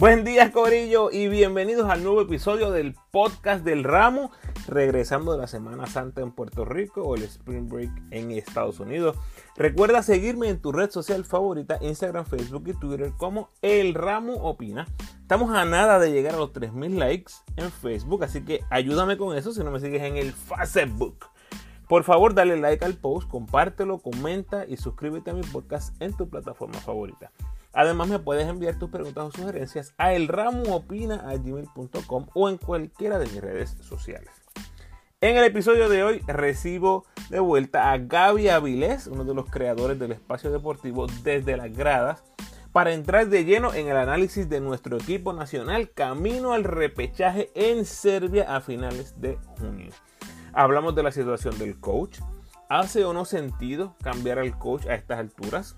Buen día, Corillo, y bienvenidos al nuevo episodio del podcast del ramo, regresando de la Semana Santa en Puerto Rico o el Spring Break en Estados Unidos. Recuerda seguirme en tu red social favorita, Instagram, Facebook y Twitter como El Ramo Opina. Estamos a nada de llegar a los 3000 likes en Facebook, así que ayúdame con eso si no me sigues en el Facebook. Por favor, dale like al post, compártelo, comenta y suscríbete a mi podcast en tu plataforma favorita. Además, me puedes enviar tus preguntas o sugerencias a elramoopina.gmail.com o en cualquiera de mis redes sociales. En el episodio de hoy recibo de vuelta a Gaby Avilés, uno de los creadores del espacio deportivo desde las gradas, para entrar de lleno en el análisis de nuestro equipo nacional camino al repechaje en Serbia a finales de junio. Hablamos de la situación del coach. ¿Hace o no sentido cambiar al coach a estas alturas?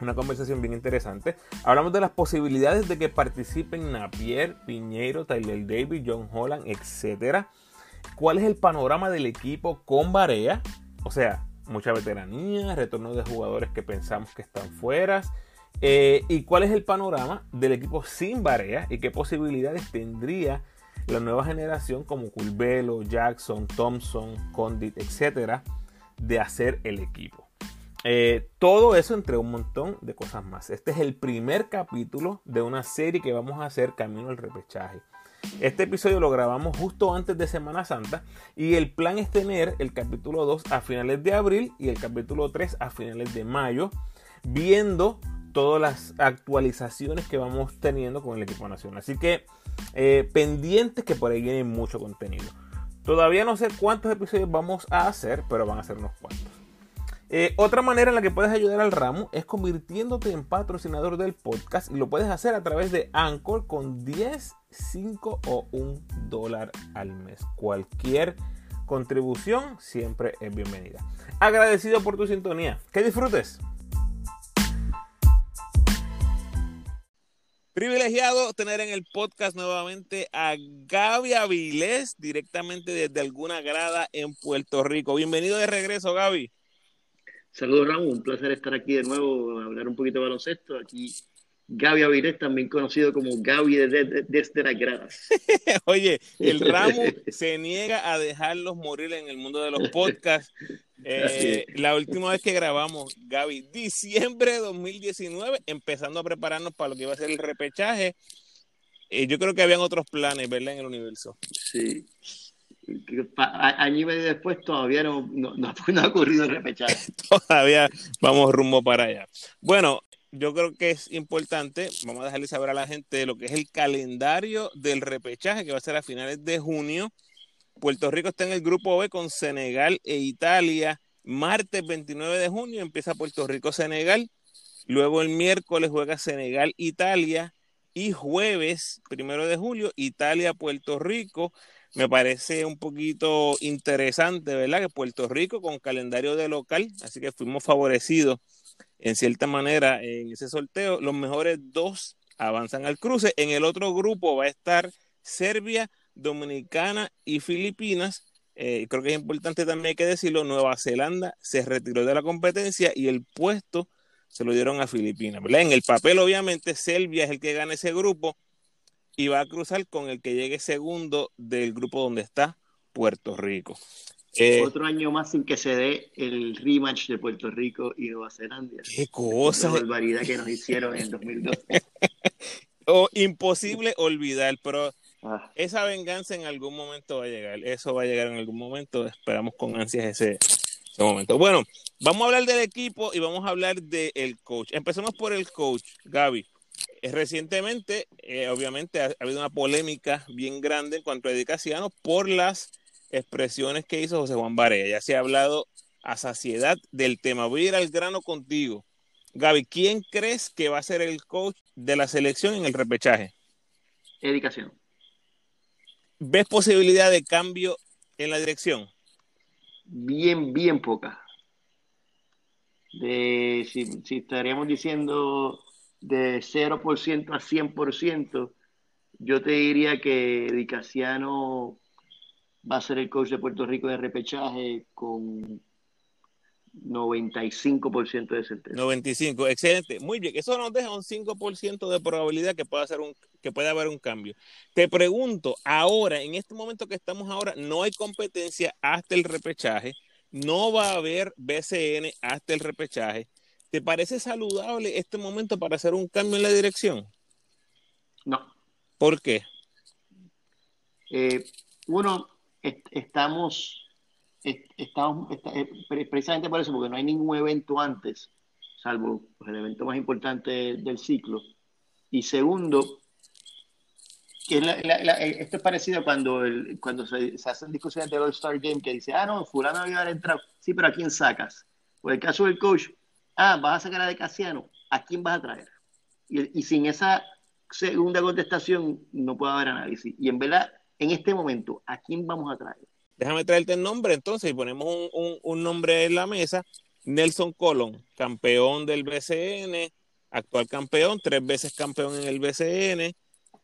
Una conversación bien interesante. Hablamos de las posibilidades de que participen Napier, Piñeiro, Tyler Davis, John Holland, etc. ¿Cuál es el panorama del equipo con Barea? O sea, mucha veteranía, retorno de jugadores que pensamos que están fuera. Eh, ¿Y cuál es el panorama del equipo sin Barea? ¿Y qué posibilidades tendría la nueva generación como Culvelo, Jackson, Thompson, Condit, etcétera, de hacer el equipo? Eh, todo eso entre un montón de cosas más. Este es el primer capítulo de una serie que vamos a hacer camino al repechaje. Este episodio lo grabamos justo antes de Semana Santa y el plan es tener el capítulo 2 a finales de abril y el capítulo 3 a finales de mayo, viendo todas las actualizaciones que vamos teniendo con el equipo nacional. Así que eh, pendientes que por ahí viene mucho contenido. Todavía no sé cuántos episodios vamos a hacer, pero van a ser unos cuantos. Eh, otra manera en la que puedes ayudar al ramo es convirtiéndote en patrocinador del podcast y lo puedes hacer a través de Anchor con 10, 5 o 1 dólar al mes. Cualquier contribución siempre es bienvenida. Agradecido por tu sintonía. Que disfrutes. Privilegiado tener en el podcast nuevamente a Gaby Avilés, directamente desde alguna grada en Puerto Rico. Bienvenido de regreso, Gaby. Saludos, Ramón. Un placer estar aquí de nuevo, hablar un poquito de baloncesto. Aquí Gaby Avilés, también conocido como Gaby desde de, las gradas. Oye, el ramo se niega a dejarlos morir en el mundo de los podcasts. Eh, la última vez que grabamos, Gaby, diciembre de 2019, empezando a prepararnos para lo que iba a ser el repechaje. Eh, yo creo que habían otros planes, ¿verdad? En el universo. Sí año y después todavía no, no, ha ocurrido el repechaje. todavía vamos rumbo para allá. Bueno, yo creo que es importante, vamos a dejarle saber a la gente lo que es el calendario del repechaje que va a ser a finales de junio. Puerto Rico está en el grupo B con Senegal e Italia. Martes 29 de junio empieza Puerto Rico-Senegal. Luego el miércoles juega Senegal-Italia. Y jueves, primero de julio, Italia-Puerto Rico me parece un poquito interesante, ¿verdad? Que Puerto Rico con calendario de local, así que fuimos favorecidos en cierta manera en ese sorteo. Los mejores dos avanzan al cruce. En el otro grupo va a estar Serbia, Dominicana y Filipinas. Eh, creo que es importante también que decirlo, Nueva Zelanda se retiró de la competencia y el puesto se lo dieron a Filipinas. ¿verdad? En el papel, obviamente, Serbia es el que gana ese grupo y va a cruzar con el que llegue segundo del grupo donde está Puerto Rico. Eh, Otro año más sin que se dé el rematch de Puerto Rico y Nueva Zelanda. Qué cosa. La barbaridad que nos hicieron en 2012. o imposible olvidar, pero ah. esa venganza en algún momento va a llegar. Eso va a llegar en algún momento. Esperamos con ansias ese, ese momento. Bueno, vamos a hablar del equipo y vamos a hablar del coach. Empecemos por el coach, Gaby. Eh, recientemente, eh, obviamente, ha, habido una polémica bien grande en cuanto a Edicaciano por las expresiones que hizo José Juan Barea. Ya se ha hablado a saciedad del tema. Voy a ir al grano contigo. Gaby, ¿quién crees que va a ser el coach de la selección en el repechaje? Edicación. ¿Ves posibilidad de cambio en la dirección? Bien, bien poca. De, si, si estaríamos diciendo de 0% a 100%, yo te diría que Dicasiano va a ser el coach de Puerto Rico de repechaje con 95% de certeza. 95, excelente. Muy bien, eso nos deja un 5% de probabilidad que pueda, hacer un, que pueda haber un cambio. Te pregunto, ahora, en este momento que estamos ahora, no hay competencia hasta el repechaje, no va a haber BCN hasta el repechaje. ¿Te parece saludable este momento para hacer un cambio en la dirección? No. ¿Por qué? Eh, uno, estamos estamos, eh, precisamente por eso, porque no hay ningún evento antes, salvo pues, el evento más importante del ciclo. Y segundo, que eh, esto es parecido cuando, el, cuando se, hacen discusiones del All-Star Game que dice, ah, no, fulano había a entrar. Sí, pero ¿a quién sacas? Por el caso del coach, ah, vas a sacar a De Casiano, ¿a quién vas a traer? Y, sin esa segunda contestación no puede haber análisis. Y en verdad, en este momento, ¿a quién vamos a traer? Déjame traerte el nombre entonces y ponemos un, nombre en la mesa. Nelson Colón, campeón del BCN, actual campeón, tres veces campeón en el BCN.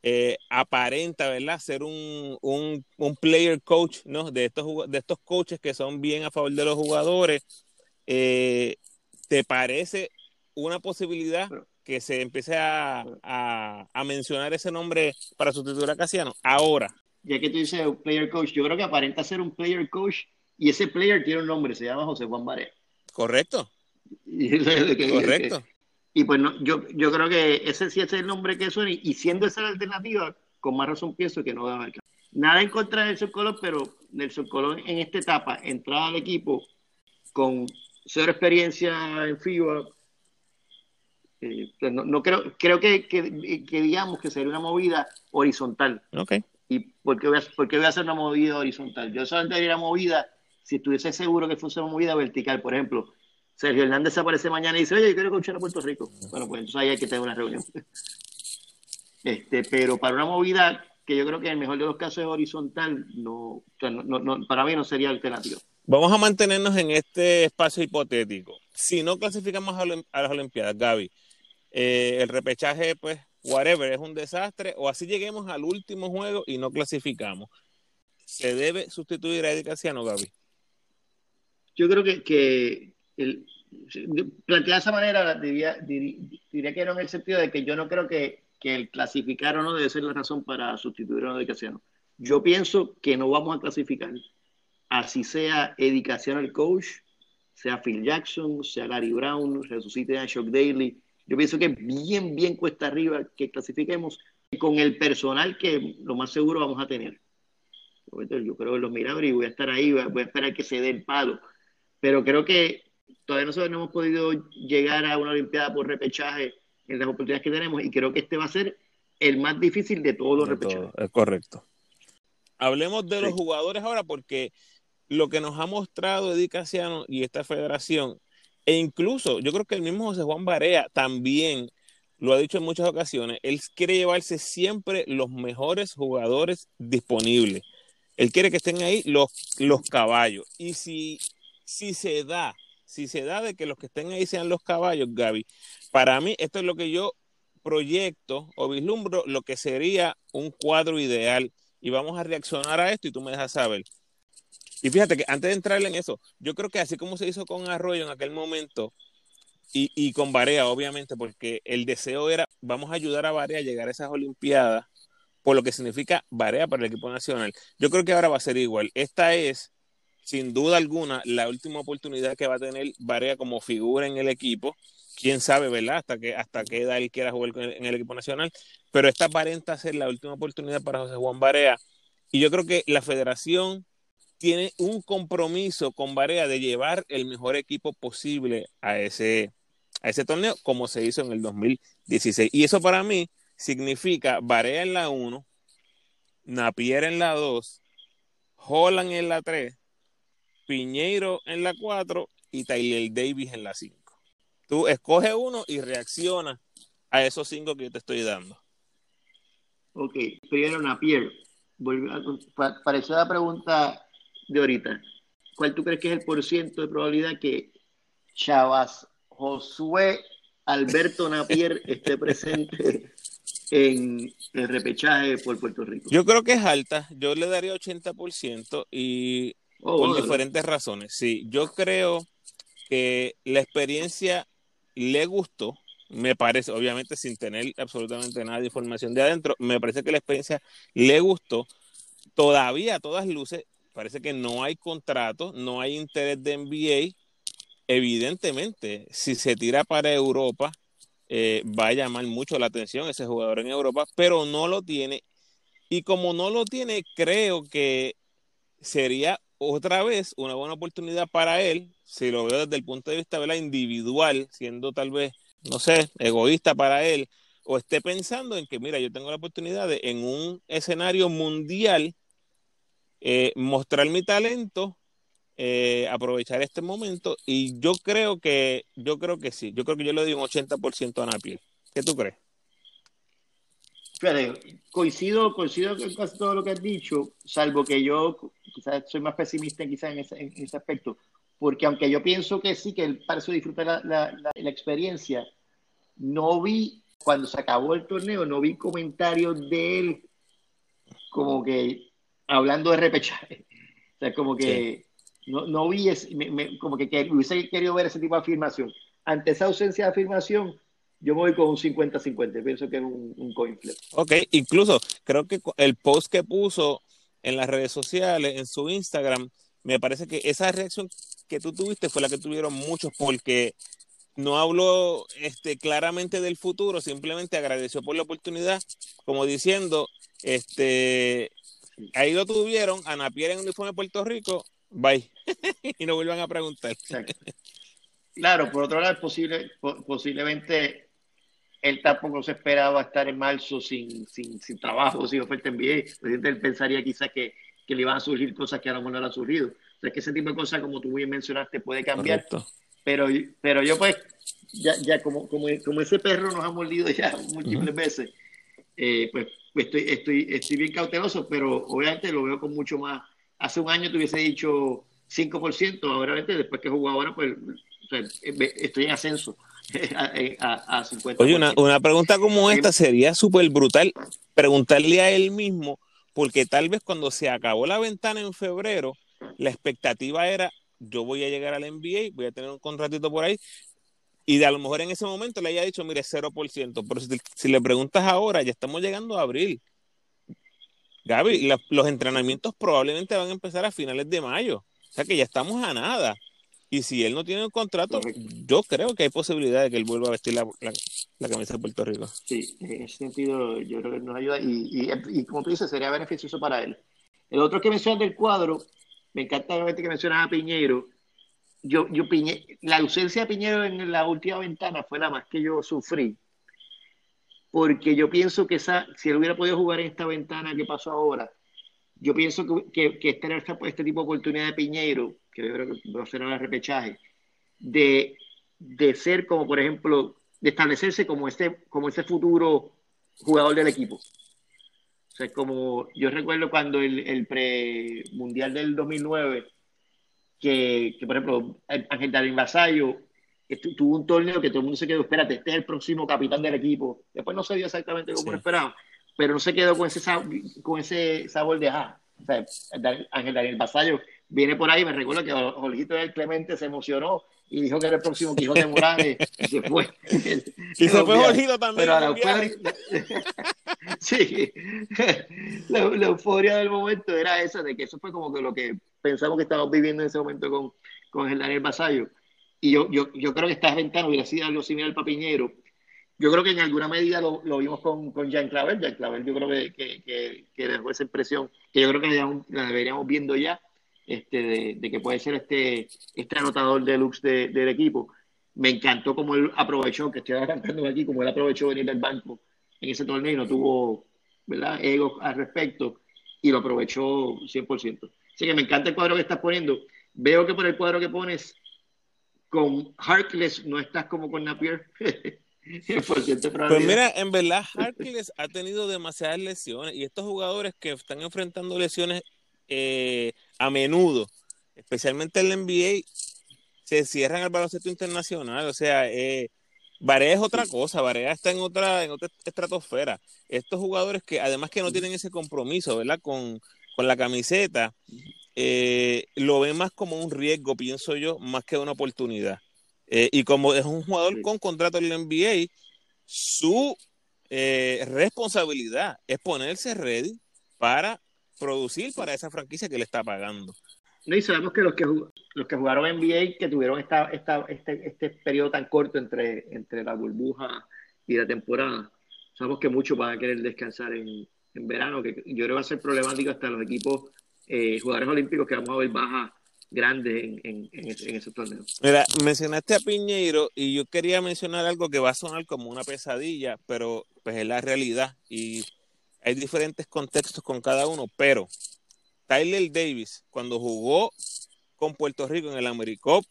Eh, aparenta, ¿verdad? Ser un, player coach, ¿no? De estos, de estos coaches que son bien a favor de los jugadores. Eh, ¿Te parece una posibilidad que se empiece a, a, mencionar ese nombre para sustituir a Casiano? Ahora ya que tú dices un player coach, yo creo que aparenta ser un player coach y ese player tiene un nombre, se llama José Juan Barea. Correcto. Correcto. Y pues no, yo, yo creo que ese sí es el nombre que suena y siendo esa la alternativa, con más razón pienso que no va a haber Nada en contra de Nelson Colón, pero Nelson Colón en esta etapa, entrada al equipo con cero experiencia en FIBA, eh, pues no, no, creo, creo que, que, que digamos que sería una movida horizontal. Okay. ¿Y por qué, voy a, por voy a hacer una movida horizontal? Yo solamente haría una movida si estuviese seguro que fuese una movida vertical. Por ejemplo, Sergio Hernández aparece mañana y dice, oye, yo quiero escuchar a Puerto Rico. Bueno, pues entonces ahí hay que tener una reunión. Este, pero para una movida que yo creo que en el mejor de los casos es horizontal, no, no, no, para mí no sería alternativo. Vamos a mantenernos en este espacio hipotético. Si no clasificamos a, las Olimpiadas, Gaby, eh, el repechaje, pues whatever, es un desastre, o así lleguemos al último juego y no clasificamos. ¿Se debe sustituir a Eddie Casiano, Gaby? Yo creo que, que el, de esa manera diría, diría, que era en el sentido de que yo no creo que, que el clasificar o no debe ser la razón para sustituir a Eddie Casiano. Yo pienso que no vamos a clasificar. Así sea el coach, sea Phil Jackson, sea Gary Brown, resucite a Shock Daly, yo pienso que bien, bien cuesta arriba que clasifiquemos con el personal que lo más seguro vamos a tener. Yo creo que los miradores y voy a estar ahí, voy a esperar que se dé el palo. Pero creo que todavía nosotros no hemos podido llegar a una Olimpiada por repechaje en las oportunidades que tenemos y creo que este va a ser el más difícil de todos los repechajes. es correcto. Hablemos de los jugadores ahora porque lo que nos ha mostrado Edicaciano y esta federación e incluso yo creo que el mismo José Juan Barea también lo ha dicho en muchas ocasiones, él quiere llevarse siempre los mejores jugadores disponibles. Él quiere que estén ahí los, los caballos. Y si, si se da, si se da de que los que estén ahí sean los caballos, Gaby, para mí esto es lo que yo proyecto o vislumbro lo que sería un cuadro ideal. Y vamos a reaccionar a esto y tú me dejas saber. Y fíjate que antes de entrarle en eso, yo creo que así como se hizo con Arroyo en aquel momento y, y con Barea, obviamente, porque el deseo era, vamos a ayudar a Barea a llegar a esas Olimpiadas, por lo que significa Barea para el equipo nacional. Yo creo que ahora va a ser igual. Esta es, sin duda alguna, la última oportunidad que va a tener Barea como figura en el equipo. Quién sabe, ¿verdad? Hasta, que, hasta qué edad él quiera jugar en el equipo nacional. Pero esta aparenta ser la última oportunidad para José Juan Barea. Y yo creo que la federación tiene un compromiso con Barea de llevar el mejor equipo posible a ese, a ese torneo, como se hizo en el 2016. Y eso para mí significa Barea en la 1, Napier en la 2, Holland en la 3, Piñeiro en la 4 y Tyler Davis en la 5. Tú escoge uno y reacciona a esos cinco que yo te estoy dando. Ok, primero Napier. Pareció la pregunta de ahorita, ¿cuál tú crees que es el porciento de probabilidad que Chavas Josué Alberto Napier esté presente en el repechaje por Puerto Rico? Yo creo que es alta, yo le daría 80% y oh, por diferentes razones. Sí, yo creo que la experiencia le gustó, me parece, obviamente sin tener absolutamente nada de información de adentro, me parece que la experiencia le gustó. Todavía a todas luces, parece que no hay contrato, no hay interés de NBA. Evidentemente, si se tira para Europa, eh, va a llamar mucho la atención ese jugador en Europa, pero no lo tiene. Y como no lo tiene, creo que sería otra vez una buena oportunidad para él, si lo veo desde el punto de vista la individual, siendo tal vez, no sé, egoísta para él, o esté pensando en que, mira, yo tengo la oportunidad de en un escenario mundial eh, mostrar mi talento, eh, aprovechar este momento, y yo creo que, yo creo que sí, yo creo que yo le doy un 80% a Napier. ¿Qué tú crees? coincido, coincido con casi todo lo que has dicho, salvo que yo quizás soy más pesimista quizás en ese, en ese aspecto, porque aunque yo pienso que sí, que él parece disfrutar la, la, la, experiencia, no vi, cuando se acabó el torneo, no vi comentarios de él como que hablando de repechaje. O sea, como que no, no, vi, como que, que hubiese querido ver ese tipo de afirmación. Ante esa ausencia de afirmación, yo voy con un 50-50, pienso que es un, un coin flip. Ok, incluso creo que el post que puso en las redes sociales, en su Instagram, me parece que esa reacción que tú tuviste fue la que tuvieron muchos porque no habló este, claramente del futuro, simplemente agradeció por la oportunidad, como diciendo, este, ahí lo tuvieron, a Napier en uniforme de Puerto Rico, bye, y no vuelvan a preguntar. Claro, por otro lado, es posible, posiblemente él tampoco se esperaba estar en marzo sin, sin, sin trabajo, sin oferta en NBA. Él pensaría quizás que, que, le iban a surgir cosas que a lo mejor no le han surgido. O sea, que ese tipo de cosas, como tú bien mencionaste, puede cambiar. Pero, pero yo pues, ya, ya como, como, como, ese perro nos ha mordido ya múltiples veces, eh, pues estoy, estoy, estoy bien cauteloso, pero obviamente lo veo con mucho más. Hace un año te hubiese dicho 5%, ahora después que jugado ahora, pues o sea, estoy en ascenso. a, Oye, una, una, pregunta como esta sería súper brutal preguntarle a él mismo, porque tal vez cuando se acabó la ventana en febrero, la expectativa era, yo voy a llegar al NBA, voy a tener un contratito por ahí, y de a lo mejor en ese momento le haya dicho, mire, 0%, pero si, si le preguntas ahora, ya estamos llegando a abril. Gaby, los entrenamientos probablemente van a empezar a finales de mayo, o sea que ya estamos a nada. Y si él no tiene un contrato, yo creo que hay posibilidad de que él vuelva a vestir la, la, camisa de Puerto Rico. Sí, en ese sentido yo creo que nos ayuda y, y, como tú dices, sería beneficioso para él. El otro que mencionas del cuadro, me encanta que mencionas a Piñero. Yo, yo Piñe, la ausencia de Piñero en la última ventana fue la más que yo sufrí. Porque yo pienso que esa, si él hubiera podido jugar en esta ventana que pasó ahora, yo pienso que, que, que este, este tipo de oportunidad de Piñero que yo creo que va a ser el repechaje, de, de ser como, por ejemplo, de establecerse como este, como este futuro jugador del equipo. O sea, como yo recuerdo cuando el, el pre-mundial del 2009, que, que, por ejemplo, Ángel Darín Vasallo tuvo un torneo que todo el mundo se quedó, espérate, este es el próximo capitán del equipo. Después no se dio exactamente como sí. esperaba, pero no se quedó con ese, con ese sabor de ah. O sea, Ángel Daniel Vasallo viene por ahí, me recuerdo que Olguito del Clemente se emocionó y dijo que era el próximo Quijote Morales y se fue. y se fue Olguito también. Pero la euforia, sí, la, la, euforia del momento era esa, de que eso fue como que lo que pensamos que estábamos viviendo en ese momento con, con el Daniel Basayo. Y yo, yo, yo creo que esta ventana hubiera sido algo similar al Papiñero. Yo creo que en alguna medida lo, lo vimos con, con Jean Clavel. Jean Clavel yo creo que, que, que, que dejó esa impresión que yo creo que la deberíamos viendo ya este, de, de, que puede ser este, este anotador deluxe de, del equipo. Me encantó como él aprovechó, que estoy arrancando aquí, como él aprovechó venir del banco en ese torneo y no tuvo ¿verdad? ego al respecto y lo aprovechó 100%. Así que me encanta el cuadro que estás poniendo. Veo que por el cuadro que pones con Harkless no estás como con Napier. pues mira, en verdad Harkless ha tenido demasiadas lesiones y estos jugadores que están enfrentando lesiones eh, a menudo, especialmente en la NBA, se cierran al baloncesto internacional. O sea, eh, es otra cosa, Barea está en otra, en otra estratosfera. Estos jugadores que además que no tienen ese compromiso, ¿verdad? Con, con la camiseta, eh, lo ven más como un riesgo, pienso yo, más que una oportunidad. Eh, y como es un jugador con contrato en la NBA, su eh, responsabilidad es ponerse ready para producir para esa franquicia que le está pagando. No, y sabemos que los que, los que jugaron NBA, que tuvieron esta, esta, este, este periodo tan corto entre, entre la burbuja y la temporada, sabemos que muchos van a querer descansar en, en verano, que yo creo que va a ser problemático hasta los equipos eh, jugadores olímpicos que vamos a ver bajas grandes en, en, en, ese, torneo. Mira, mencionaste a Piñeiro y yo quería mencionar algo que va a sonar como una pesadilla, pero pues es la realidad y hay diferentes contextos con cada uno, pero Tyler Davis, cuando jugó con Puerto Rico en el AmeriCup,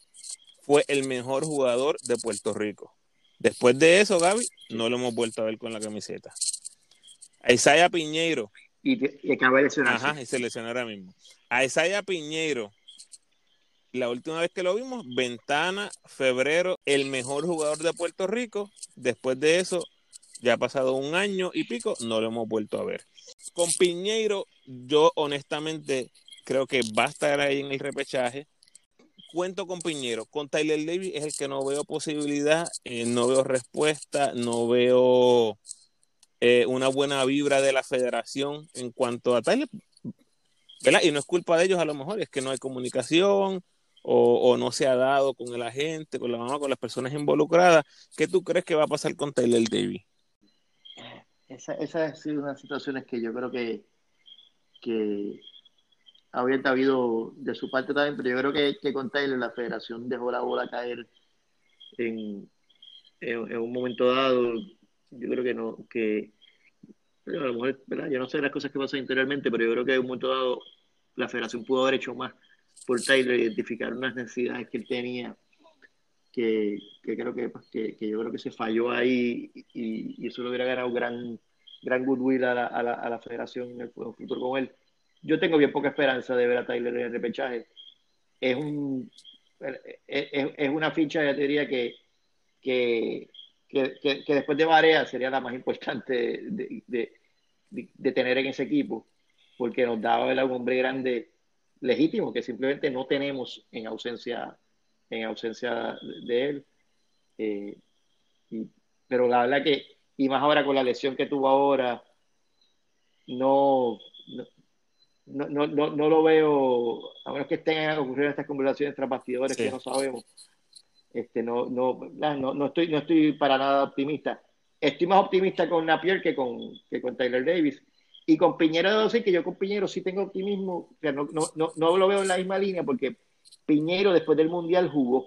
fue el mejor jugador de Puerto Rico. Después de eso, Gaby, no lo hemos vuelto a ver con la camiseta. A Isaiah Piñeiro. Y, acaba de lesionarse. Ajá, y se lesionó ahora mismo. A Isaiah Piñeiro, la última vez que lo vimos, ventana, febrero, el mejor jugador de Puerto Rico. Después de eso, ya ha pasado un año y pico, no lo hemos vuelto a ver. Con Piñeiro, yo honestamente creo que va a estar ahí en el repechaje. Cuento con Piñero. Con Tyler Davis es el que no veo posibilidad, eh, no veo respuesta, no veo eh, una buena vibra de la federación en cuanto a Tyler. Y no es culpa de ellos a lo mejor, es que no hay comunicación o, o, no se ha dado con el agente, con la mamá, con las personas involucradas. ¿Qué tú crees que va a pasar con Tyler Davis? Esa, esa ha sido una situaciones que yo creo que, que habría habido de su parte también, pero yo creo que, que con Taylor la federación dejó la bola caer en, en, un momento dado. Yo creo que no, que a lo mejor, ¿verdad? yo no sé las cosas que pasan interiormente, pero yo creo que en un momento dado la federación pudo haber hecho más por Taylor, identificar unas necesidades que él tenía que, creo pues, que, que, yo creo que se falló ahí y, eso le hubiera ganado gran, gran goodwill a la, a la, a la federación en el, futuro con él. Yo tengo bien poca esperanza de ver a Tyler en el repechaje. Es, un, es, es una ficha, ya te diría, que, que, que, después de Barea sería la más importante de, de, de, tener en ese equipo, porque nos daba un hombre grande legítimo que simplemente no tenemos en ausencia en ausencia de él. Eh, pero la verdad que, y más ahora con la lesión que tuvo ahora, no, no, no, no, no lo veo, a menos que estén ocurriendo estas conversaciones tras bastidores que no sabemos. Este, no, no, no, no, estoy, no estoy para nada optimista. Estoy más optimista con Napier que con, que con Tyler Davis. Y con Piñero debo decir que yo con Piñero sí tengo optimismo, o sea, no, no, no, no lo veo en la misma línea porque Piñero después del Mundial jugó.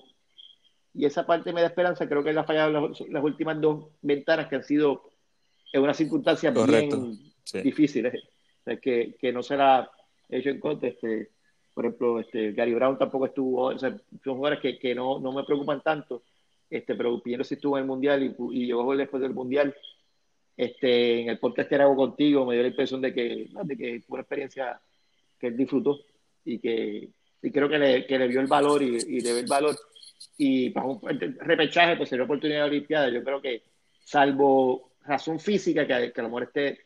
Y esa parte me da esperanza. Creo que él ha fallado las, últimas dos ventanas que han sido en unas circunstancias bien difíciles. que, que, no será hecho en contra. Este, por ejemplo, este, Gary Brown tampoco estuvo. O sea, son jugadores que, que no, no, me preocupan tanto. Este, pero Piñero sí estuvo en el Mundial y, y llegó después del Mundial. Este, en el podcast que hago contigo me dio la impresión de que, de que fue una experiencia que él disfrutó y que, y creo que le, que le vio el valor y, y le ve el valor. Y para un repechaje, pues sería oportunidad de Olimpiada. Yo creo que, salvo razón física, que, que a lo mejor esté,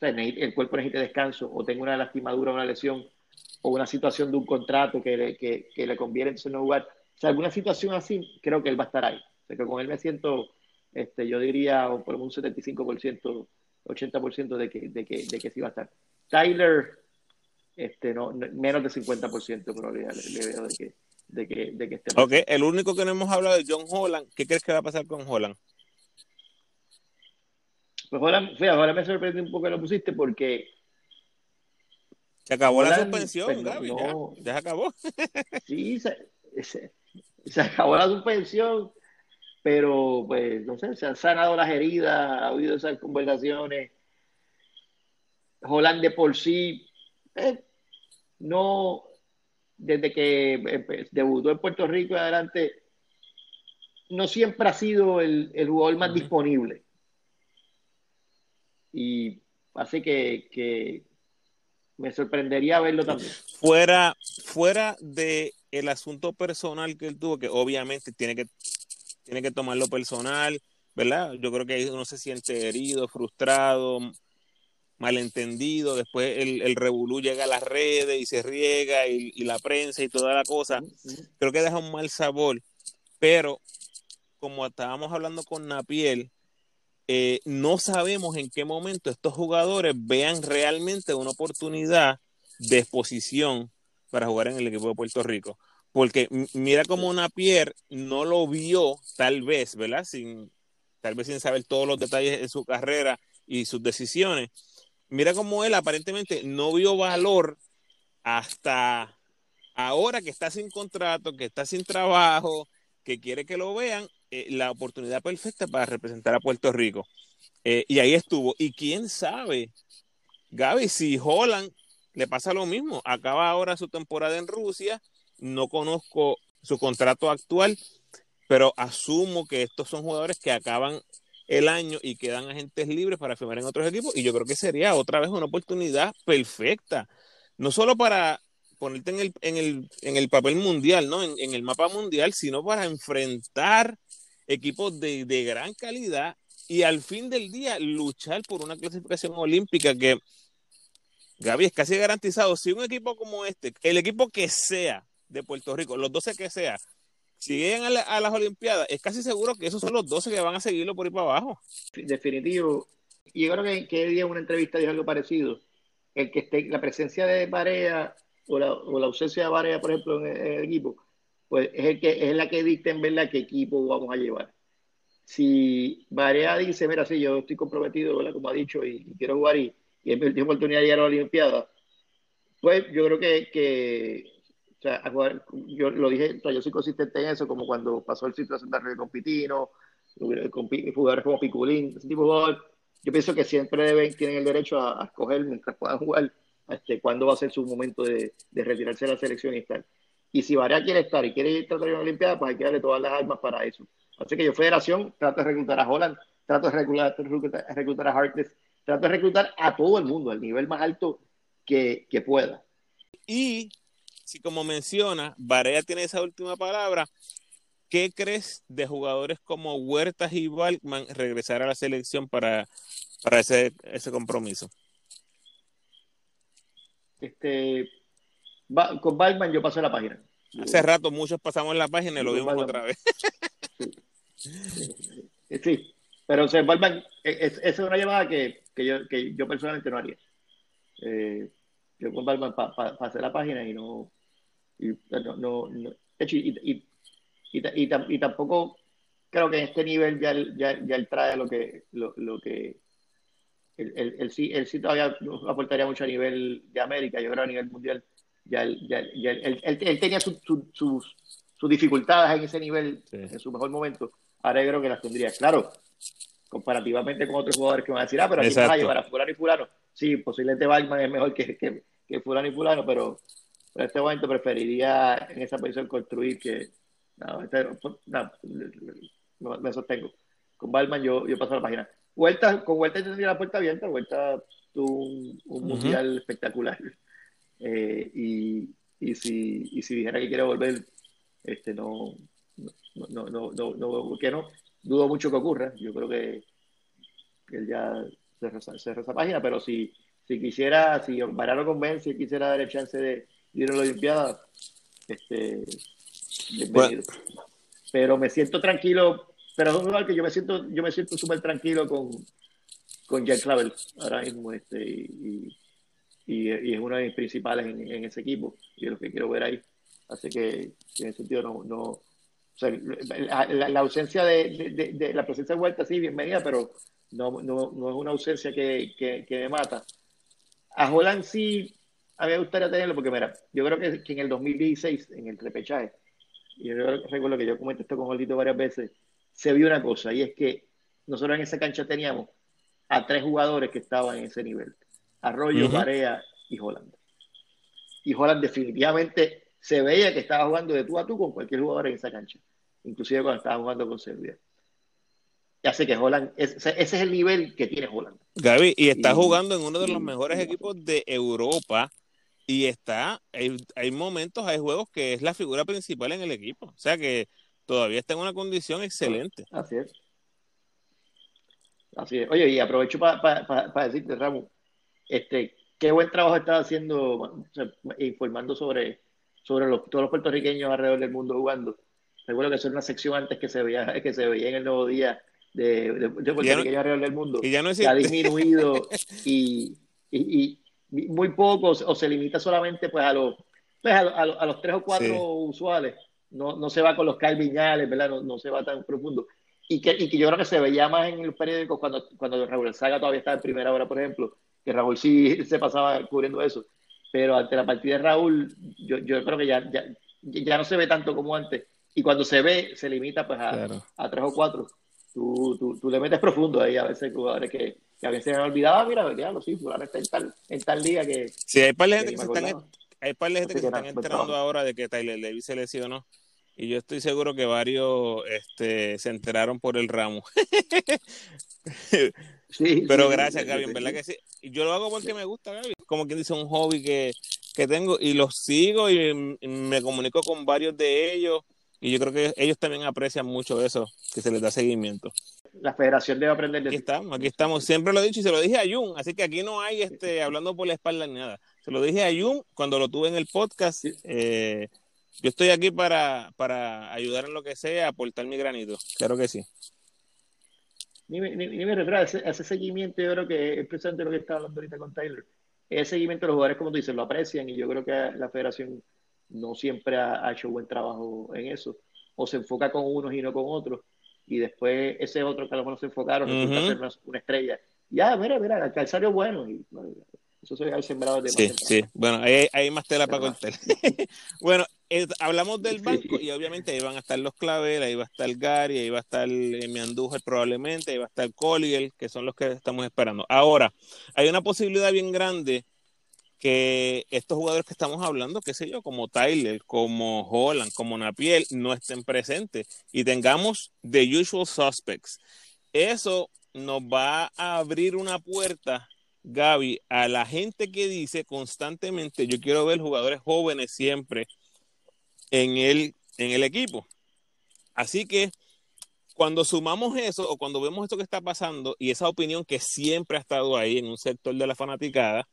el cuerpo necesite descanso, o tenga una lastimadura, una lesión, o una situación de un contrato que le, que, que le conviene entonces no jugar. O sea, alguna situación así, creo que él va a estar ahí. O sea, que con él me siento, este, yo diría, por un 75%, 80% de que, de, que, de que sí va a estar. Tyler, este, no, menos de 50% de probabilidad le, veo de que, de que, de que esté. Ok, el único que no hemos hablado es John Holland. ¿Qué crees que va a pasar con Holland? Pues Holland, fíjate, ahora me sorprende un poco que lo pusiste porque. Se acabó la suspensión, pues, Gaby, ya, se acabó. sí, se, se, acabó la suspensión, pero pues, no sé, se han sanado las heridas, ha habido esas conversaciones. Holland de por sí eh, no, desde que eh, debutó en Puerto Rico y adelante, no siempre ha sido el, el jugador más disponible. Y así que, que, me sorprendería verlo también. Fuera, fuera de el asunto personal que él tuvo, que obviamente tiene que, tiene que tomarlo personal, ¿verdad? Yo creo que uno se siente herido, frustrado, malentendido, después el, el revolú llega a las redes y se riega y, la prensa y toda la cosa. Creo que deja un mal sabor, pero como estábamos hablando con Napiel, eh, no sabemos en qué momento estos jugadores vean realmente una oportunidad de exposición para jugar en el equipo de Puerto Rico. Porque mira como Napier no lo vio, tal vez, ¿verdad? Sin, tal vez sin saber todos los detalles de su carrera y sus decisiones. Mira como él aparentemente no vio valor hasta ahora que está sin contrato, que está sin trabajo, que quiere que lo vean, eh, la oportunidad perfecta para representar a Puerto Rico. Eh, y ahí estuvo. Y quién sabe, Gaby, si Holland le pasa lo mismo, acaba ahora su temporada en Rusia, no conozco su contrato actual, pero asumo que estos son jugadores que acaban el año y quedan agentes libres para firmar en otros equipos y yo creo que sería otra vez una oportunidad perfecta, no solo para ponerte en el, en el, en el papel mundial, ¿no? En, el mapa mundial, sino para enfrentar equipos de, de gran calidad y al fin del día luchar por una clasificación olímpica que, Gaby, es casi garantizado. Si un equipo como este, el equipo que sea de Puerto Rico, los 12 que sea, si llegan a, las Olimpiadas, es casi seguro que esos son los 12 que van a seguirlo por ir para abajo. Definitivo. Y yo creo que, que día en una entrevista dijo algo parecido. El que esté, la presencia de Barea o la, o la ausencia de Barea, por ejemplo, en el, equipo, pues es, el que, es la que dicta en verdad qué equipo vamos a llevar. Si Barea dice, mira, sí, yo estoy comprometido, como ha dicho, y, quiero jugar y, y he oportunidad de llegar a la Olimpiada, pues yo creo que, que o sea, yo lo dije, yo soy consistente en eso, como cuando pasó el sitio de con Pitino, jugadores como Piculín, ese tipo de jugadores. Yo pienso que siempre deben, tienen el derecho a, escoger mientras puedan jugar este, cuándo va a ser su momento de, de retirarse de la selección y estar. Y si Varea quiere estar y quiere ir a la Olimpiada, pues hay que darle todas las armas para eso. Así que yo, Federación, trato de reclutar a Holland, trato de reclutar, reclutar, a Harkless, trato de reclutar a todo el mundo, al nivel más alto que, que pueda. Y si como menciona, Barea tiene esa última palabra, ¿qué crees de jugadores como Huertas y Balkman regresar a la selección para, para ese, ese compromiso? Este, con Balkman yo pasé la página. Hace rato muchos pasamos la página y lo vimos otra vez. Sí, pero o sea, Balkman, es, es, una llamada que, que, yo, que yo personalmente no haría. Eh, yo con Balkman pasé la página y no, y, no, no, y, y, tampoco creo que en este nivel ya, ya, ya él trae lo que, lo, lo que él, él, sí, él sí todavía aportaría mucho a nivel de América, yo creo a nivel mundial. Ya, ya, ya él, él, tenía sus, sus, dificultades en ese nivel, en su mejor momento. Ahora yo creo que las tendría. Claro, comparativamente con otros jugadores que van a decir, ah, pero aquí para fulano y fulano. Sí, posiblemente Batman es mejor que, que, que fulano y fulano, pero en este momento preferiría en esa posición construir que. No, este, me sostengo. Con Balman yo, yo paso la página. Vuelta, con Vuelta tendría la puerta abierta. Vuelta tuvo un, mundial espectacular. Eh, y, y, si, y si dijera que quiere volver, este no, no, no, no, no, no, que no, dudo mucho que ocurra. Yo creo que, que él ya cerró, esa página, pero si, si quisiera, si Varano convence quisiera dar el chance de, a la Olimpiada, este, bienvenido. Pero me siento tranquilo, pero es un lugar que yo me siento, yo me siento súper tranquilo con, con Jack Clavel ahora mismo, este, y, y, y, es uno de mis principales en, en, ese equipo, y es lo que quiero ver ahí. Así que en ese sentido no, no o sea, la, la, ausencia de, de, de, la presencia de vuelta sí, bienvenida, pero no, no, no es una ausencia que, que, que me mata. A Holland sí a mí me gustaría tenerlo porque, mira, yo creo que, que en el 2016, en el repechaje, y yo recuerdo que yo comenté esto con Olito varias veces, se vio una cosa, y es que nosotros en esa cancha teníamos a tres jugadores que estaban en ese nivel. Arroyo, Marea y Holland. Y Holland definitivamente se veía que estaba jugando de tú a tú con cualquier jugador en esa cancha, inclusive cuando estaba jugando con Serbia. Ya sé que Holland, ese es el nivel que tiene Holland. Gaby, y está jugando en uno de los mejores equipos de Europa y está, hay, momentos, hay juegos que es la figura principal en el equipo. O sea que todavía está en una condición excelente. Así es. Así es. Oye, y aprovecho para decirte, Ramón, este, qué buen trabajo está haciendo, informando sobre, sobre los, todos los puertorriqueños alrededor del mundo jugando. Recuerdo que eso era una sección antes que se veía, que se veía en el nuevo día de, de, puertorriqueños alrededor del mundo. Y ya no ha disminuido y, y, muy poco, o se limita solamente pues a los, pues, a, los tres o cuatro usuales. No, no se va con los Calviñales, ¿verdad? No, no se va tan profundo y que, y que yo creo que se veía más en los periódicos cuando, cuando Raúl Saga todavía estaba en primera hora, por ejemplo, que Raúl sí se pasaba cubriendo eso. Pero ante la partida de Raúl, yo, yo creo que ya, ya, ya, no se ve tanto como antes. Y cuando se ve, se limita pues a, a tres o cuatro. Tú, tú, tú, le metes profundo ahí a veces jugadores que, que a veces se me olvidaba, mira, ya lo sí, fulano está en tal, en tal liga que. Sí, hay par de gente que, se están, hay par de gente que se están enterando ahora de que Tyler Levy se lesionó y yo estoy seguro que varios este, se enteraron por el ramo. sí, Pero gracias, Gaby, en verdad que sí. Yo lo hago porque me gusta, Gaby. Como quien dice, un hobby que, que tengo y los sigo y me comunico con varios de ellos. Y yo creo que ellos también aprecian mucho eso, que se les da seguimiento. La federación debe aprender de Aquí estamos, aquí estamos. Siempre lo he dicho y se lo dije a Jun, así que aquí no hay este hablando por la espalda ni nada. Se lo dije a Jun cuando lo tuve en el podcast. Eh, yo estoy aquí para, para ayudar en lo que sea, aportar mi granito. Claro que sí. Ni, ni, ni me refiero a ese, seguimiento, yo creo que es precisamente lo que estaba hablando ahorita con Tyler. Ese seguimiento los jugadores, como tú dices, lo aprecian y yo creo que la federación no siempre ha, hecho buen trabajo en eso. O se enfoca con unos y no con otros. Y después ese otro que a lo mejor se enfocaron resulta ser una, estrella. Ya, mira, mira, el calzario es bueno. Y, eso soy el sembrado de Sí, sí. Bueno, ahí hay más tela para cortar. bueno, eh, hablamos del banco y obviamente ahí van a estar los Clavel, ahí va a estar Gary, ahí va a estar eh, Miandújar probablemente, ahí va a estar Collier, que son los que estamos esperando. Ahora, hay una posibilidad bien grande que estos jugadores que estamos hablando, qué sé yo, como Tyler, como Holland, como Napiel, no estén presentes y tengamos the usual suspects. Eso nos va a abrir una puerta Gaby, a la gente que dice constantemente, yo quiero ver jugadores jóvenes siempre en el, en el equipo. Así que cuando sumamos eso o cuando vemos esto que está pasando y esa opinión que siempre ha estado ahí en un sector de la fanaticada,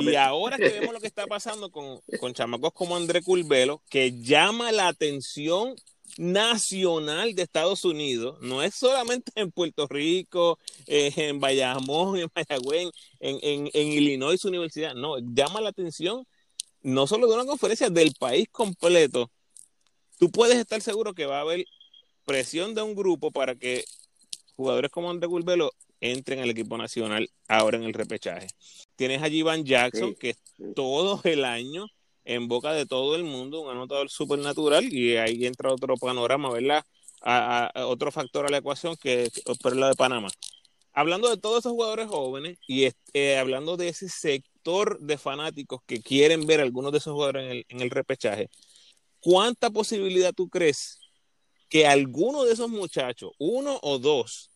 y ahora que vemos lo que está pasando con, con chamacos como André Culvelo, que llama la atención nacional de Estados Unidos, no es solamente en Puerto Rico, eh, en Bayamón, en Mayagüez, en, en, en, Illinois Universidad, no, llama la atención no solo de una conferencia, del país completo. Tú puedes estar seguro que va a haber presión de un grupo para que jugadores como André Culvelo entren al equipo nacional ahora en el repechaje. Tienes allí Van Jackson, que todo el año en boca de todo el mundo, un anotador supernatural, y ahí entra otro panorama, ¿verdad? A, otro factor a la ecuación que es la de Panamá. Hablando de todos esos jugadores jóvenes y eh, hablando de ese sector de fanáticos que quieren ver a algunos de esos jugadores en el, en el repechaje, ¿cuánta posibilidad tú crees que alguno de esos muchachos, uno o dos,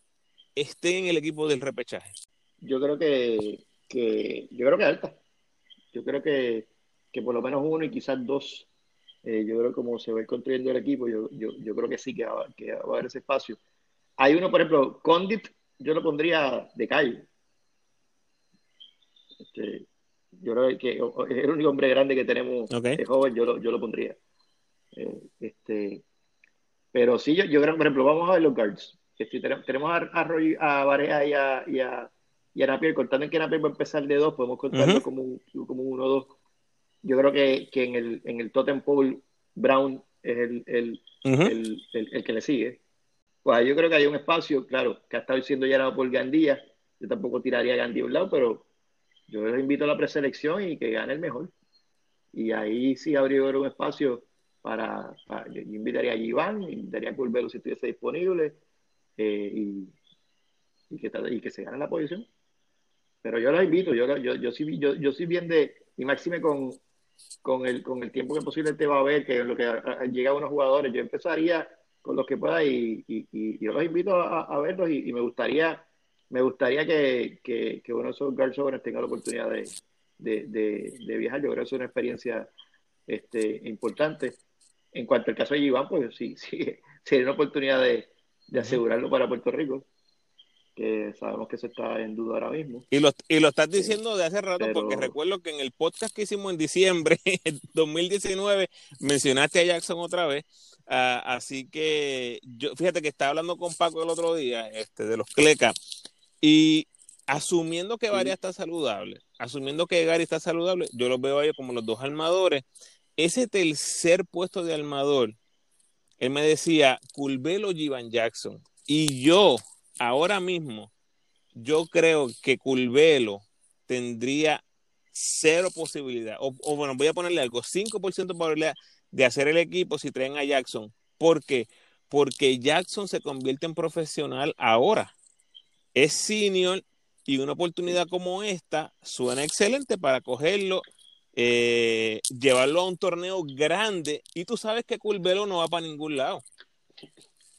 estén en el equipo del repechaje? Yo creo que, que yo creo que alta. Yo creo que que por lo menos uno y quizás dos, eh, yo creo que como se va construyendo el equipo, yo, yo, yo creo que sí que va, que va, a haber ese espacio. Hay uno, por ejemplo, Condit, yo lo pondría de calle. Este, yo creo que es el único hombre grande que tenemos de joven, yo lo, yo lo pondría. Eh, este, pero sí, yo, yo creo, por ejemplo, vamos a ver los guards. Este, tenemos a, a, Roy, a Varea y a, y a, y a Napier, contando en que Napier va a empezar de dos, podemos contarlo como, un, como uno o dos yo creo que, que en, el, en el totem pole Brown es el, el, el, el, que le sigue. Pues yo creo que hay un espacio, claro, que ha estado siendo llenado por Gandía. Yo tampoco tiraría a Gandía a un lado, pero yo les invito a la preselección y que gane el mejor. Y ahí sí habría un espacio para, yo invitaría a Iván, invitaría a Curvelo si estuviese disponible eh, y, que, se gane la posición. Pero yo los invito, yo, yo, yo, sí, yo, yo sí bien de, y máxime con, con el, con el tiempo que posiblemente va a haber, que lo que llega a unos jugadores, yo empezaría con los que pueda y, yo los invito a, verlos y, me gustaría me gustaría que, que, uno de esos girls jóvenes tenga la oportunidad de, de, de, viajar. Yo creo que es una experiencia este, importante. En cuanto al caso de Iván, pues sí, sí, sería una oportunidad de, asegurarlo para Puerto Rico. que sabemos que se está en duda ahora mismo. Y lo, y lo estás diciendo de hace rato, porque recuerdo que en el podcast que hicimos en diciembre de 2019 mencionaste a Jackson otra vez. Ah, así que yo, fíjate que estaba hablando con Paco el otro día, este, de los Cleca, y asumiendo que Varia está saludable, asumiendo que Gary está saludable, yo los veo ahí como los dos armadores. Ese tercer puesto de armador, él me decía, Culvelo Jivan Jackson. Y yo, ahora mismo, yo creo que Culvelo tendría cero posibilidad, o, bueno, voy a ponerle algo, 5% de probabilidad de hacer el equipo si traen a Jackson. ¿Por qué? Porque Jackson se convierte en profesional ahora. Es senior y una oportunidad como esta suena excelente para cogerlo, eh, llevarlo a un torneo grande y tú sabes que Culvelo no va para ningún lado.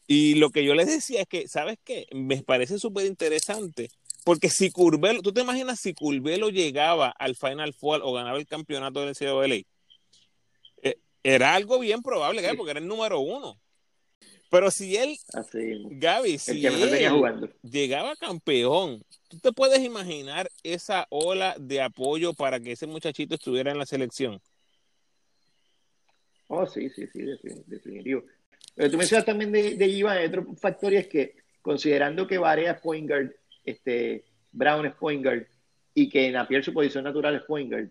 Y lo que yo les decía es que, ¿sabes qué? Me parece súper interesante. Porque si Curvelo, ¿tú te imaginas si Curvelo llegaba al Final Four o ganaba el campeonato del CWLA? Eh, era algo bien probable, porque era el número uno. Pero si él, Gaby, si él llegaba campeón, ¿tú te puedes imaginar esa ola de apoyo para que ese muchachito estuviera en la selección? Oh, sí, sí, sí, definitivo. Pero tú mencionas también de, de Iván, otro factor es que considerando que Varea es point guard, este, Brown es point guard y que Napier su posición natural es point guard,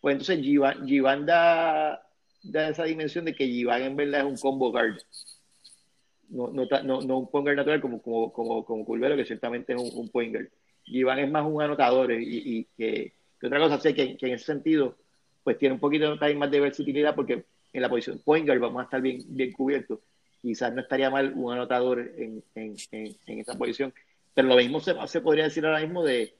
pues entonces Giván, da, esa dimensión de que Giván en verdad es un combo guard. No, no, no, no un point guard natural como, como, como, como Culvero, que ciertamente es un, point guard. Giván es más un anotador y, y que, otra cosa sé que, que, en ese sentido pues tiene un poquito más de versatilidad porque en la posición point guard vamos a estar bien, bien cubiertos. Quizás no estaría mal un anotador en, en, en, esa posición. Pero lo mismo se, se, podría decir ahora mismo de,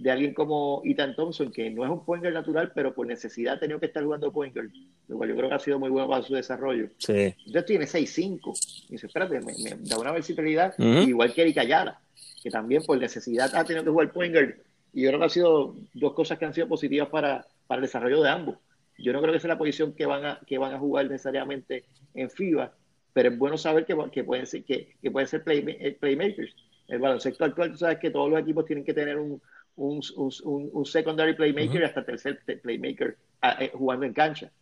de alguien como Ethan Thompson, que no es un point guard natural, pero por necesidad ha tenido que estar jugando point guard, lo cual yo creo que ha sido muy bueno para su desarrollo. Sí. Entonces tiene 6-5. Y dice, espérate, me, da una versatilidad, igual que Eric Ayala, que también por necesidad ha tenido que jugar point guard. Y yo creo que ha sido dos cosas que han sido positivas para, para el desarrollo de ambos. Yo no creo que sea la posición que van a, que van a jugar necesariamente en FIBA, pero es bueno saber que, que pueden ser, que, que pueden ser eh, playmakers. El baloncesto actual, tú sabes que todos los equipos tienen que tener un, un, un, un secondary playmaker y hasta tercer playmaker eh, jugando en cancha.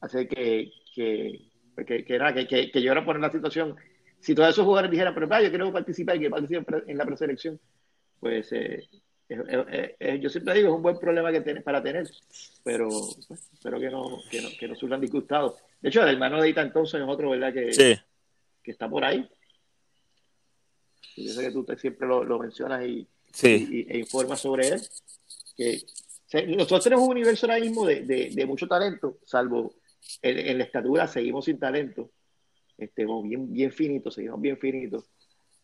Así que, que, que, que, que, yo ahora poner la situación, si todos esos jugadores dijeran, pero yo quiero participar y que participen en la preselección, pues eh, yo siempre digo, es un buen problema que tiene, para tener, pero pues, espero que no, que no, que no surjan disgustados. De hecho, el hermano de Ethan Thompson es otro, ¿verdad? Que, que está por ahí. yo sé que tú siempre lo, lo mencionas y, e informas sobre él. Que, nosotros tenemos un universo ahora mismo de, de, de mucho talento, salvo en, en, la estatura seguimos sin talento. Estemos bien, bien finitos, seguimos bien finitos.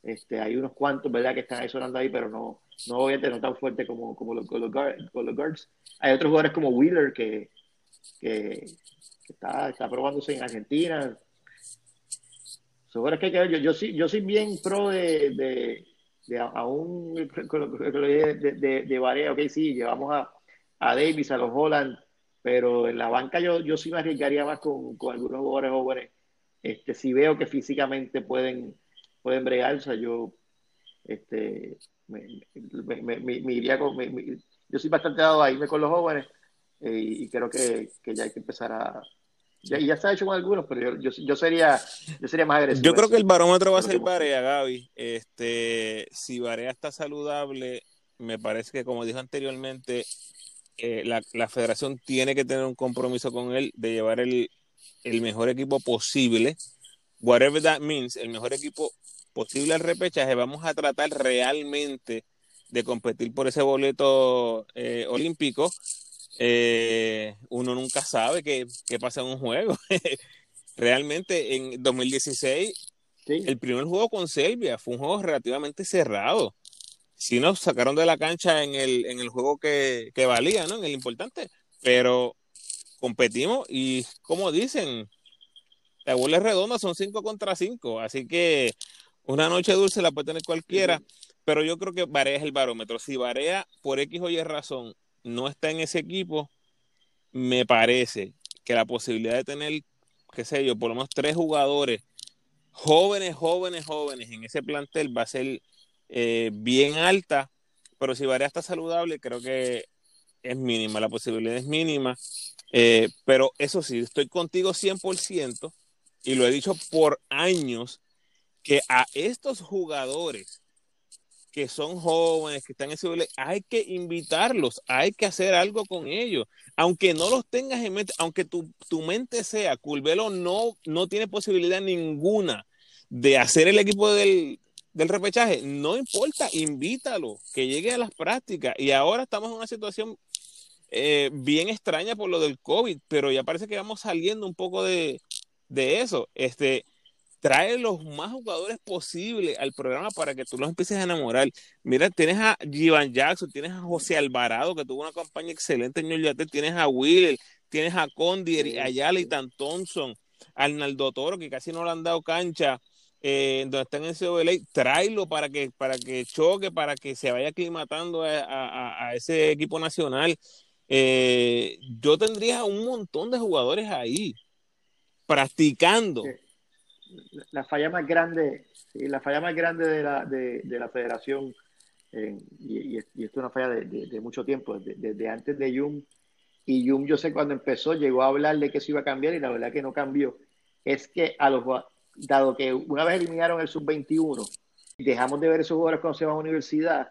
Este, hay unos cuantos, ¿verdad?, que están ahí sonando ahí, pero no, no obviamente no tan fuerte como, como los, los, guards. Hay otros jugadores como Wheeler que, que, está, está probándose en Argentina. Son que hay que ver. Yo, yo, soy, yo soy bien pro de, de, de aún de, de, de Barea, ok, sí, llevamos a, a Davis, a los Holland, pero en la banca yo, yo sí me arriesgaría más con, con algunos jugadores jóvenes. Este, si veo que físicamente pueden pueden bregar, o sea, yo este, me, iría con, yo soy bastante dado a irme con los jóvenes eh, y creo que, que, ya hay que empezar a, ya, ya está hecho con algunos, pero yo, yo, sería, yo sería más agresivo. Yo creo que el barómetro va a ser Barea, Gaby. Este, si Barea está saludable, me parece que como dijo anteriormente, eh, la, la, federación tiene que tener un compromiso con él de llevar el, el mejor equipo posible, whatever that means, el mejor equipo posible al repechaje, vamos a tratar realmente de competir por ese boleto eh, olímpico. Eh, uno nunca sabe qué, pasa en un juego. realmente en 2016, el primer juego con Serbia fue un juego relativamente cerrado. Si nos sacaron de la cancha en el, en el juego que, que valía, ¿no? En el importante. Pero competimos y, como dicen, la bola es redonda, son 5 contra 5. Así que una noche dulce la puede tener cualquiera, pero yo creo que Barea es el barómetro. Si Barea, por X o Y razón, no está en ese equipo, me parece que la posibilidad de tener, qué sé yo, por lo menos tres jugadores jóvenes, jóvenes, jóvenes en ese plantel va a ser eh, bien alta, pero si Varea está saludable, creo que es mínima, la posibilidad es mínima. Eh, pero eso sí, estoy contigo 100% y lo he dicho por años, que a estos jugadores que son jóvenes, que están en nivel, hay que invitarlos, hay que hacer algo con ellos. Aunque no los tengas en mente, aunque tu, tu mente sea, Culvelo no, no tiene posibilidad ninguna de hacer el equipo del, del repechaje, no importa, invítalo, que llegue a las prácticas. Y ahora estamos en una situación eh, bien extraña por lo del COVID, pero ya parece que vamos saliendo un poco de, de eso. Este, trae los más jugadores posibles al programa para que tú los empieces a enamorar. Mira, tienes a Jivan Jackson, tienes a José Alvarado, que tuvo una campaña excelente en New York, tienes a Will, tienes a Condi, a Yalitan Thompson, a Arnaldo Toro, que casi no le han dado cancha. Eh, donde están en COLA, tráelo para que, para que choque, para que se vaya aclimatando a, ese equipo nacional. Eh, yo tendría un montón de jugadores ahí practicando la falla más grande, la falla más grande de la, de, la federación, y, esto es una falla de, mucho tiempo, desde antes de Yum, y Yum yo sé cuando empezó llegó a hablar de que se iba a cambiar y la verdad que no cambió, es que a los dado que una vez eliminaron el sub-21, dejamos de ver esos jugadores cuando se van a universidad,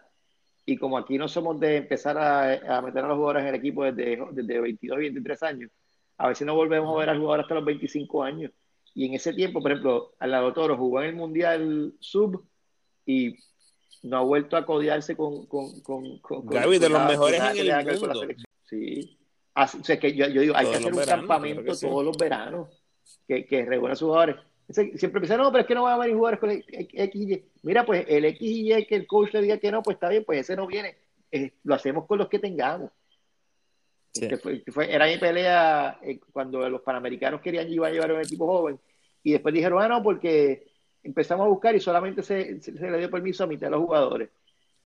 y como aquí no somos de empezar a, meter a los jugadores en el equipo desde, desde 22 y 23 años, a veces no volvemos a ver al jugador hasta los 25 años. Y en ese tiempo, por ejemplo, al lado Toro jugó en el Mundial Sub y no ha vuelto a codiarse con. con, con, con Gaby, de los mejores en el mundo. Sí. Así, o sea, que yo, yo digo, hay que hacer un campamento todos los veranos que, que reúna a sus jugadores. Siempre piensan, no, pero es que no van a venir jugadores con el X y Y. Mira, pues el X y Y que el coach le diga que no, pues está bien, pues ese no viene. Eh, lo hacemos con los que tengamos. Que fue, era mi pelea eh, cuando los panamericanos querían iban a llevar un equipo joven y después dijeron, ah, no, porque empezamos a buscar y solamente se, le dio permiso a mitad de los jugadores.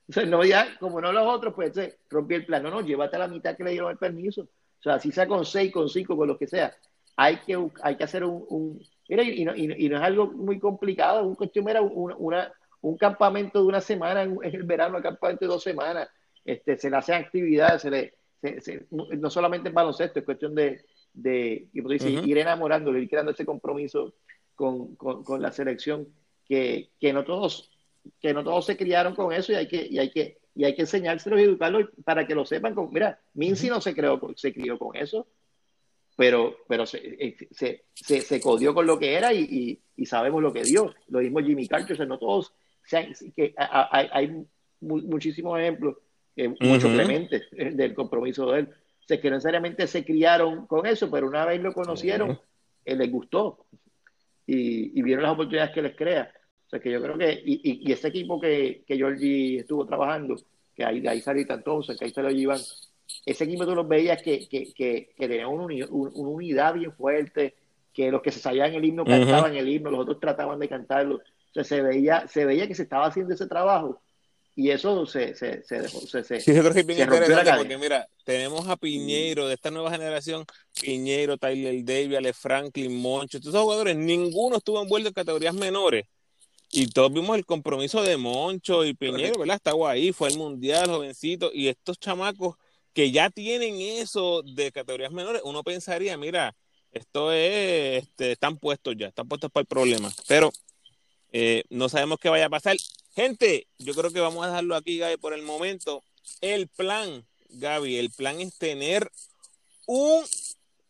Entonces, no, ya, como no los otros, pues se rompió el plan. No, no, llévate a la mitad que le dieron el permiso. O sea, si sea con seis, con cinco, con lo que sea. Hay que, hay que hacer un. mira, y, no, y, no, es algo muy complicado. Un cuestión era una, un campamento de una semana en, el verano, un campamento de dos semanas. Este, se le hacen actividades, se le no solamente en baloncesto, es cuestión de, de ir enamorándolo, ir creando ese compromiso con, con, la selección, que, que, no todos, que no todos se criaron con eso y hay que, y hay que, y hay que enseñárselos y educarlos para que lo sepan. Con, mira, Mincy no se, creó, se crió con eso, pero, pero se, eh, se, se, se codió con lo que era y, y, sabemos lo que dio. Lo mismo Jimmy Carter, no todos, que hay, hay muchísimos ejemplos eh, mucho Clemente, eh, del compromiso de él. O sea, que no necesariamente se criaron con eso, pero una vez lo conocieron, él les gustó y, vieron las oportunidades que les crea. O sea, que yo creo que, y, y, ese equipo que, que Georgie estuvo trabajando, que ahí, ahí salió entonces, que ahí lo llevan, ese equipo tú los veías que, que, que, que tenía una, unidad bien fuerte, que los que se sabían el himno cantaban el himno, los otros trataban de cantarlo. O sea, se veía, se veía que se estaba haciendo ese trabajo y eso se, se, se dejó. Se, se, sí, yo creo que es bien interesante porque, mira, tenemos a Piñeiro de esta nueva generación: Piñeiro, Tyler Davis, Ale Franklin, Moncho, todos esos jugadores, ninguno estuvo envuelto en categorías menores. Y todos vimos el compromiso de Moncho y Piñeiro, ¿verdad? Estaba ahí, fue el mundial, jovencito. Y estos chamacos que ya tienen eso de categorías menores, uno pensaría, mira, esto es, este, están puestos ya, están puestos para el problema. Pero eh, no sabemos qué vaya a pasar. Gente, yo creo que vamos a dejarlo aquí, Gaby, por el momento. El plan, Gaby, el plan es tener un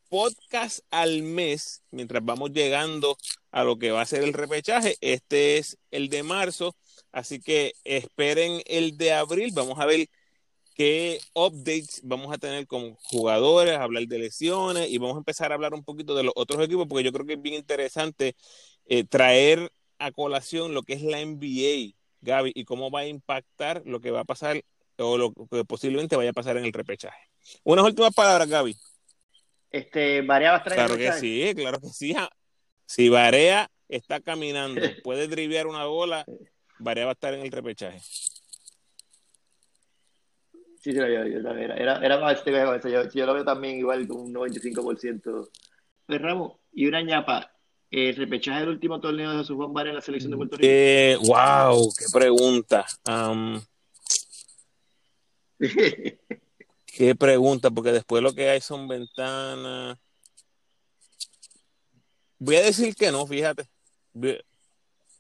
podcast al mes mientras vamos llegando a lo que va a ser el repechaje. Este es el de marzo, así que esperen el de abril. Vamos a ver qué updates vamos a tener con jugadores, hablar de lesiones y vamos a empezar a hablar un poquito de los otros equipos porque yo creo que es bien interesante eh, traer a colación lo que es la NBA Gaby, y cómo va a impactar lo que va a pasar o lo que posiblemente vaya a pasar en el repechaje. Unas últimas palabras, Gaby. Este, Varea va a estar Claro que sí, claro que sí. Si Varea está caminando, puede driviar una bola, Varea va a estar en el repechaje. Sí, sí, yo, yo, era, era, era más este yo, yo, lo veo también igual con un 95%. Pues Ramos, y una ñapa, el repechaje del último torneo de Jesús Juan en la selección de Puerto Rico? Eh, wow, qué pregunta. qué pregunta, porque después lo que hay son ventanas. Voy a decir que no, fíjate. Voy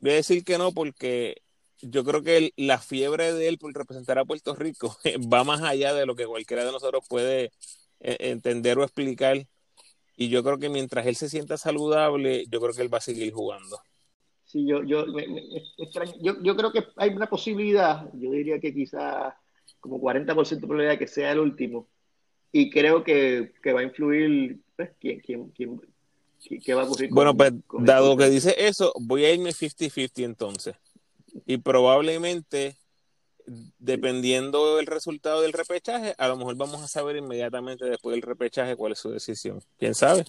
a decir que no porque yo creo que la fiebre de él por representar a Puerto Rico va más allá de lo que cualquiera de nosotros puede eh, entender o explicar. Y yo creo que mientras él se sienta saludable, yo creo que él va a seguir jugando. Sí, yo, yo, yo, yo creo que hay una posibilidad, yo diría que quizás como 40% de probabilidad que sea el último. Y creo que, que va a influir pues, quién, quién, quién, qué va a ocurrir. Bueno, pues dado que dice eso, voy a irme 50-50 entonces. Y probablemente dependiendo del resultado del repechaje, a lo mejor vamos a saber inmediatamente después del repechaje cuál es su decisión. ¿Quién sabe?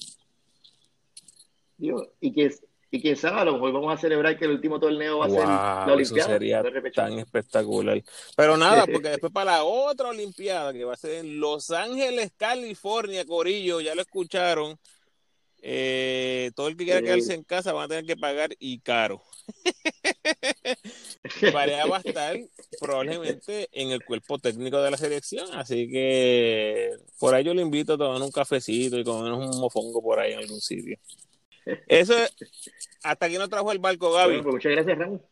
y, quién, y quién sabe, a lo mejor vamos a celebrar que el último torneo va a ser la Olimpiada. Eso sería tan espectacular. Pero nada, porque después para la otra Olimpiada, que va a ser en Los Ángeles, California, Corillo, ya lo escucharon. Eh, todo el que quiera quedarse en casa va a tener que pagar y caro. Pareja va a estar probablemente en el cuerpo técnico de la selección, así que por ahí yo le invito a tomar un cafecito y comer un mofongo por ahí en algún sitio. Eso hasta aquí no trajo el barco, Gaby. Pues muchas gracias, Ramón.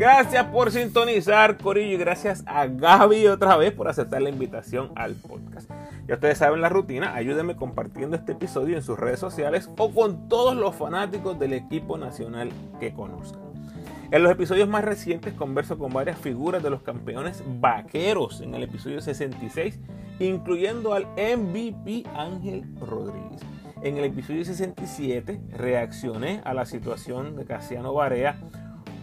Gracias por sintonizar, Corillo, y gracias a Gaby otra vez por aceptar la invitación al podcast. Ya ustedes saben la rutina, ayúdenme compartiendo este episodio en sus redes sociales o con todos los fanáticos del equipo nacional que conozcan. En los episodios más recientes converso con varias figuras de los campeones vaqueros en el episodio 66, incluyendo al MVP Ángel Rodríguez. En el episodio 67 reaccioné a la situación de Casiano Barea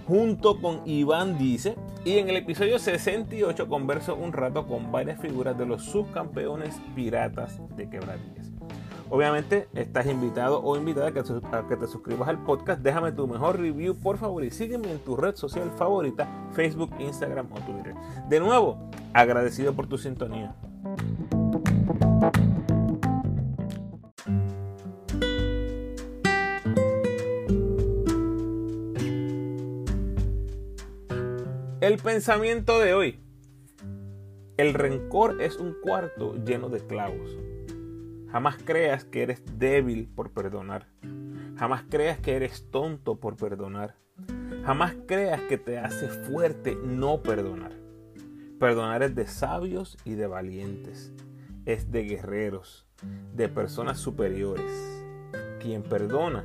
junto con Iván Dice. Y en el episodio 68 converso un rato con varias figuras de los subcampeones piratas de quebradillas. Obviamente estás invitado o invitada a que, te suscribas al podcast. Déjame tu mejor review por favor y sígueme en tu red social favorita, Facebook, Instagram o Twitter. De nuevo, agradecido por tu sintonía. El pensamiento de hoy. El rencor es un cuarto lleno de clavos. Jamás creas que eres débil por perdonar. Jamás creas que eres tonto por perdonar. Jamás creas que te hace fuerte no perdonar. Perdonar es de sabios y de valientes. Es de guerreros, de personas superiores. Quien perdona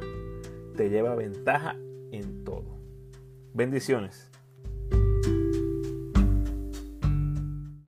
te lleva ventaja en todo. Bendiciones.